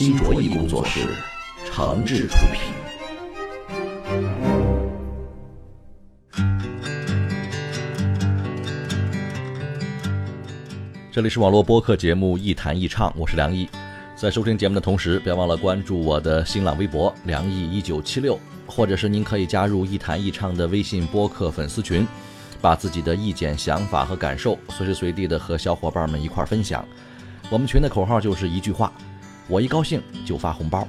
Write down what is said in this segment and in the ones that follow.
新卓艺工作室诚挚出品。这里是网络播客节目《一弹一唱》，我是梁毅。在收听节目的同时，别忘了关注我的新浪微博“梁毅一九七六”，或者是您可以加入“一弹一唱”的微信播客粉丝群，把自己的意见、想法和感受随时随地的和小伙伴们一块分享。我们群的口号就是一句话：我一高兴就发红包。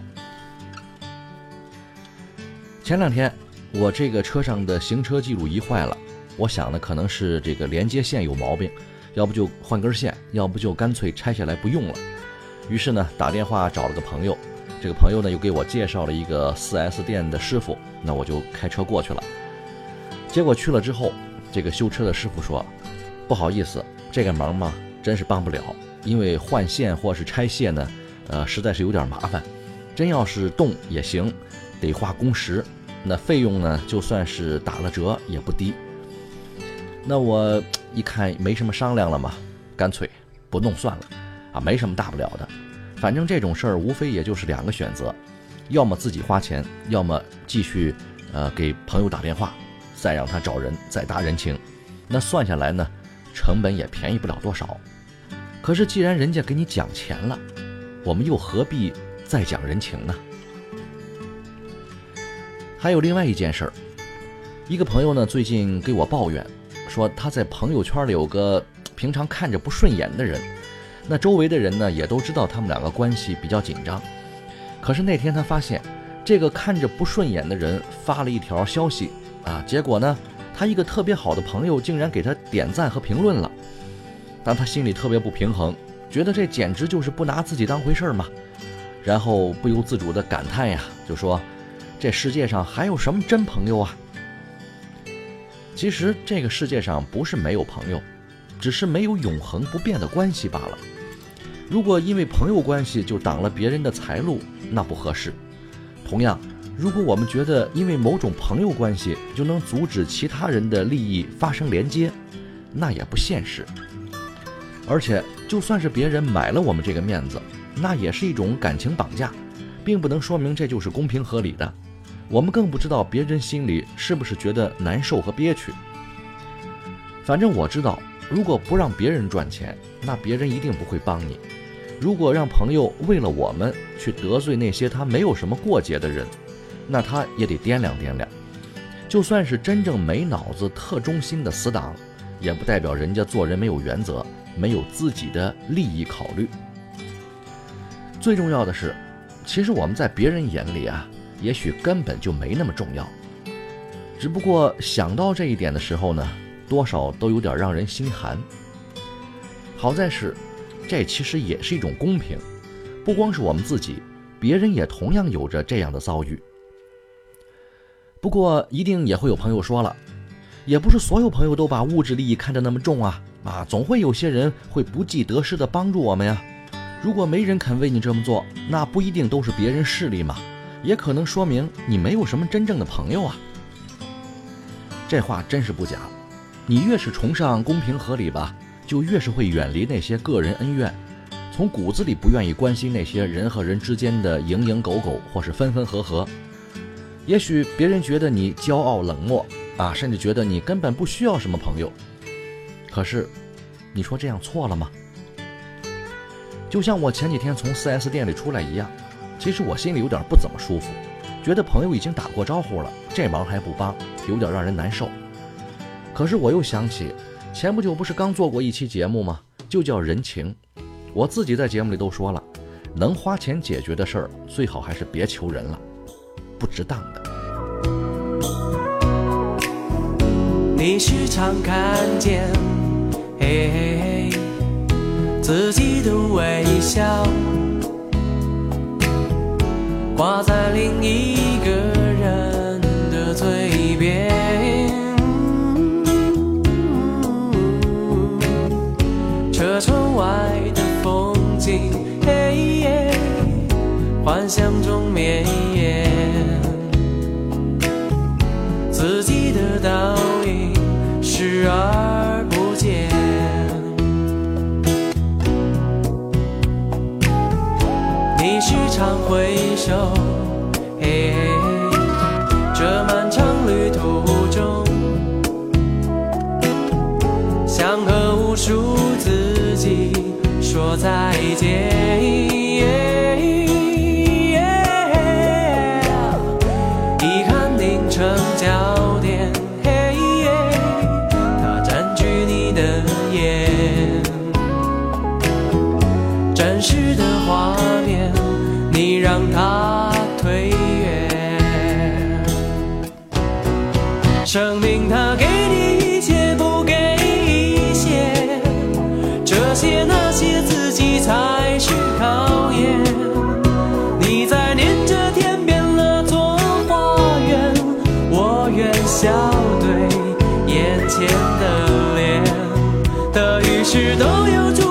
前两天我这个车上的行车记录仪坏了，我想呢可能是这个连接线有毛病，要不就换根线，要不就干脆拆下来不用了。于是呢，打电话找了个朋友，这个朋友呢又给我介绍了一个 4S 店的师傅，那我就开车过去了。结果去了之后，这个修车的师傅说：“不好意思，这个忙嘛，真是帮不了，因为换线或是拆卸呢，呃，实在是有点麻烦。真要是动也行，得花工时，那费用呢，就算是打了折也不低。”那我一看没什么商量了嘛，干脆不弄算了。啊，没什么大不了的，反正这种事儿无非也就是两个选择，要么自己花钱，要么继续，呃，给朋友打电话，再让他找人，再搭人情，那算下来呢，成本也便宜不了多少。可是既然人家给你讲钱了，我们又何必再讲人情呢？还有另外一件事儿，一个朋友呢最近给我抱怨，说他在朋友圈里有个平常看着不顺眼的人。那周围的人呢，也都知道他们两个关系比较紧张。可是那天他发现，这个看着不顺眼的人发了一条消息啊，结果呢，他一个特别好的朋友竟然给他点赞和评论了。当他心里特别不平衡，觉得这简直就是不拿自己当回事儿嘛。然后不由自主的感叹呀，就说：“这世界上还有什么真朋友啊？”其实这个世界上不是没有朋友，只是没有永恒不变的关系罢了。如果因为朋友关系就挡了别人的财路，那不合适。同样，如果我们觉得因为某种朋友关系就能阻止其他人的利益发生连接，那也不现实。而且，就算是别人买了我们这个面子，那也是一种感情绑架，并不能说明这就是公平合理的。我们更不知道别人心里是不是觉得难受和憋屈。反正我知道，如果不让别人赚钱，那别人一定不会帮你。如果让朋友为了我们去得罪那些他没有什么过节的人，那他也得掂量掂量。就算是真正没脑子、特忠心的死党，也不代表人家做人没有原则，没有自己的利益考虑。最重要的是，其实我们在别人眼里啊，也许根本就没那么重要。只不过想到这一点的时候呢，多少都有点让人心寒。好在是。这其实也是一种公平，不光是我们自己，别人也同样有着这样的遭遇。不过，一定也会有朋友说了，也不是所有朋友都把物质利益看得那么重啊啊，总会有些人会不计得失的帮助我们呀。如果没人肯为你这么做，那不一定都是别人势利嘛，也可能说明你没有什么真正的朋友啊。这话真是不假，你越是崇尚公平合理吧。就越是会远离那些个人恩怨，从骨子里不愿意关心那些人和人之间的蝇营狗苟或是分分合合。也许别人觉得你骄傲冷漠啊，甚至觉得你根本不需要什么朋友。可是，你说这样错了吗？就像我前几天从 4S 店里出来一样，其实我心里有点不怎么舒服，觉得朋友已经打过招呼了，这忙还不帮，有点让人难受。可是我又想起。前不久不是刚做过一期节目吗？就叫人情。我自己在节目里都说了，能花钱解决的事儿，最好还是别求人了，不值当的。你时常看见，嘿嘿嘿，自己的微笑，挂在另一个人的嘴边。车窗外的风景，嘿耶，幻想中绵嘿，这漫长旅途中，想和无数自己说再见。遗憾凝成焦点，嘿耶，它占据你的眼。生命它给你一切，不给一些，这些那些自己才是考验。你在念着天边那座花园，我愿笑对眼前的脸，得与失都有主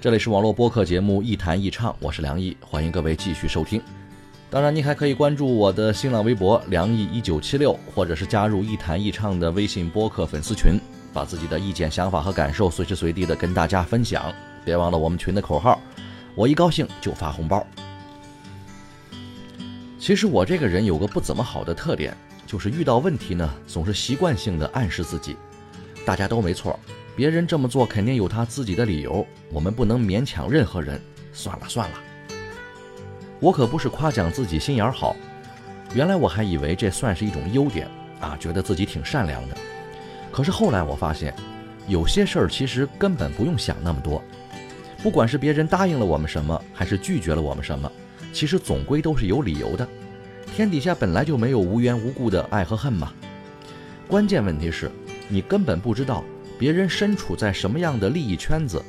这里是网络播客节目《一弹一唱》，我是梁毅，欢迎各位继续收听。当然，你还可以关注我的新浪微博“梁毅一九七六”，或者是加入“一弹一唱”的微信播客粉丝群，把自己的意见、想法和感受随时随地的跟大家分享。别忘了我们群的口号：我一高兴就发红包。其实我这个人有个不怎么好的特点，就是遇到问题呢，总是习惯性的暗示自己，大家都没错。别人这么做肯定有他自己的理由，我们不能勉强任何人。算了算了，我可不是夸奖自己心眼好，原来我还以为这算是一种优点啊，觉得自己挺善良的。可是后来我发现，有些事儿其实根本不用想那么多，不管是别人答应了我们什么，还是拒绝了我们什么，其实总归都是有理由的。天底下本来就没有无缘无故的爱和恨嘛。关键问题是，你根本不知道。别人身处在什么样的利益圈子，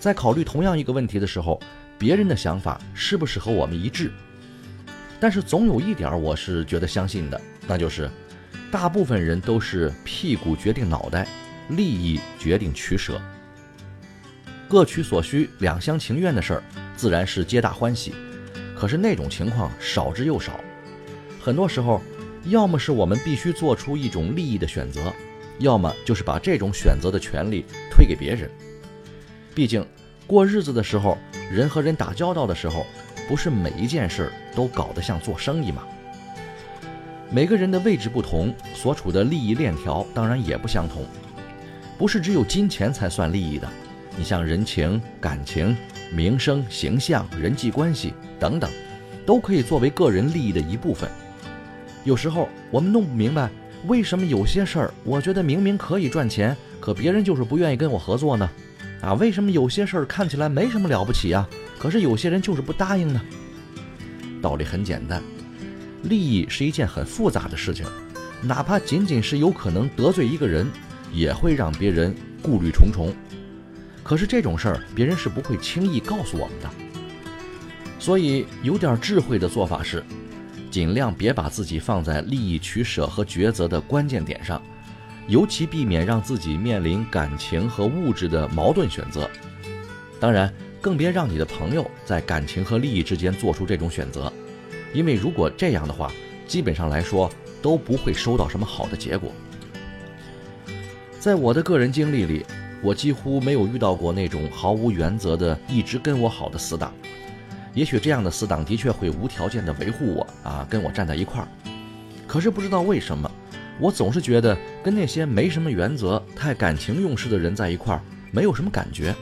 在考虑同样一个问题的时候，别人的想法是不是和我们一致？但是总有一点我是觉得相信的，那就是大部分人都是屁股决定脑袋，利益决定取舍，各取所需、两厢情愿的事儿自然是皆大欢喜。可是那种情况少之又少，很多时候，要么是我们必须做出一种利益的选择。要么就是把这种选择的权利推给别人。毕竟，过日子的时候，人和人打交道的时候，不是每一件事都搞得像做生意吗？每个人的位置不同，所处的利益链条当然也不相同。不是只有金钱才算利益的，你像人情、感情、名声、形象、人际关系等等，都可以作为个人利益的一部分。有时候我们弄不明白。为什么有些事儿，我觉得明明可以赚钱，可别人就是不愿意跟我合作呢？啊，为什么有些事儿看起来没什么了不起啊，可是有些人就是不答应呢？道理很简单，利益是一件很复杂的事情，哪怕仅仅是有可能得罪一个人，也会让别人顾虑重重。可是这种事儿，别人是不会轻易告诉我们的。所以，有点智慧的做法是。尽量别把自己放在利益取舍和抉择的关键点上，尤其避免让自己面临感情和物质的矛盾选择。当然，更别让你的朋友在感情和利益之间做出这种选择。因为如果这样的话，基本上来说都不会收到什么好的结果。在我的个人经历里，我几乎没有遇到过那种毫无原则的一直跟我好的死党。也许这样的死党的确会无条件的维护我啊，跟我站在一块儿。可是不知道为什么，我总是觉得跟那些没什么原则、太感情用事的人在一块儿没有什么感觉。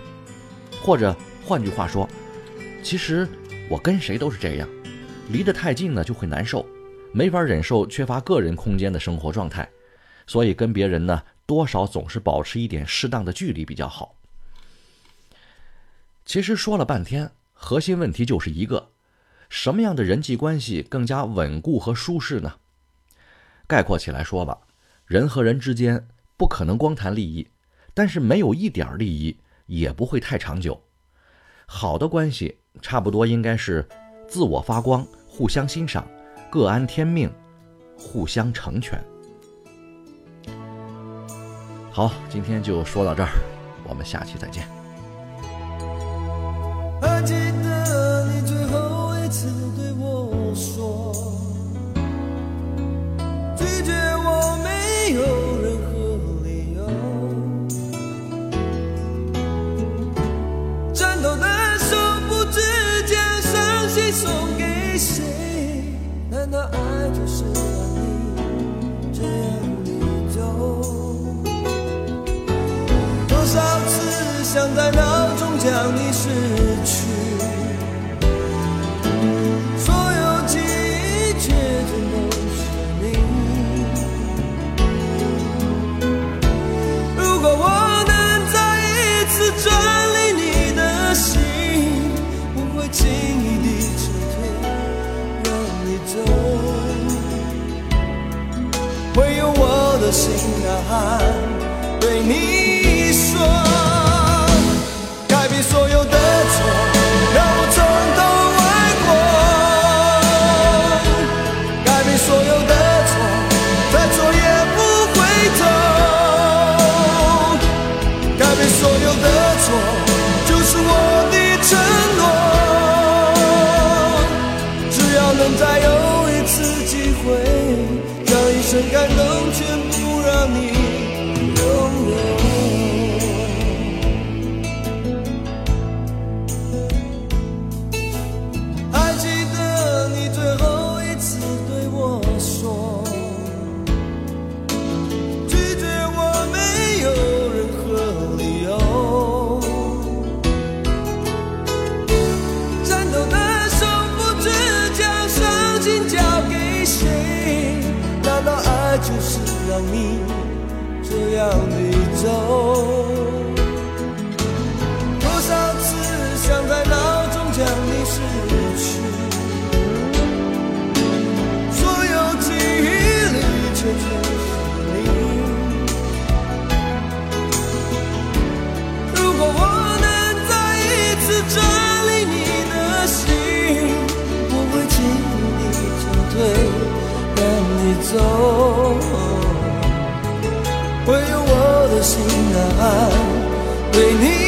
或者换句话说，其实我跟谁都是这样，离得太近呢就会难受，没法忍受缺乏个人空间的生活状态，所以跟别人呢。多少总是保持一点适当的距离比较好。其实说了半天，核心问题就是一个：什么样的人际关系更加稳固和舒适呢？概括起来说吧，人和人之间不可能光谈利益，但是没有一点利益也不会太长久。好的关系差不多应该是自我发光，互相欣赏，各安天命，互相成全。好，今天就说到这儿，我们下期再见。次对我说，拒绝我没有任何理由，颤抖的手不知将伤心送给谁，难道爱就是让你这样离走？多少次想在脑中将你失心呐喊对你说，改变所有的错，让我从头爱过，改变所有的错，再错也不回头，改变所有的错，就是我的承诺，只要能再有一次机会，将一生感动全部你就是让你这样的走。多少次想在脑中将你失去，所有记忆里却全是你。如果我能再一次占领你的心，我会尽力撤退，让你走。会有我的心难安，为你。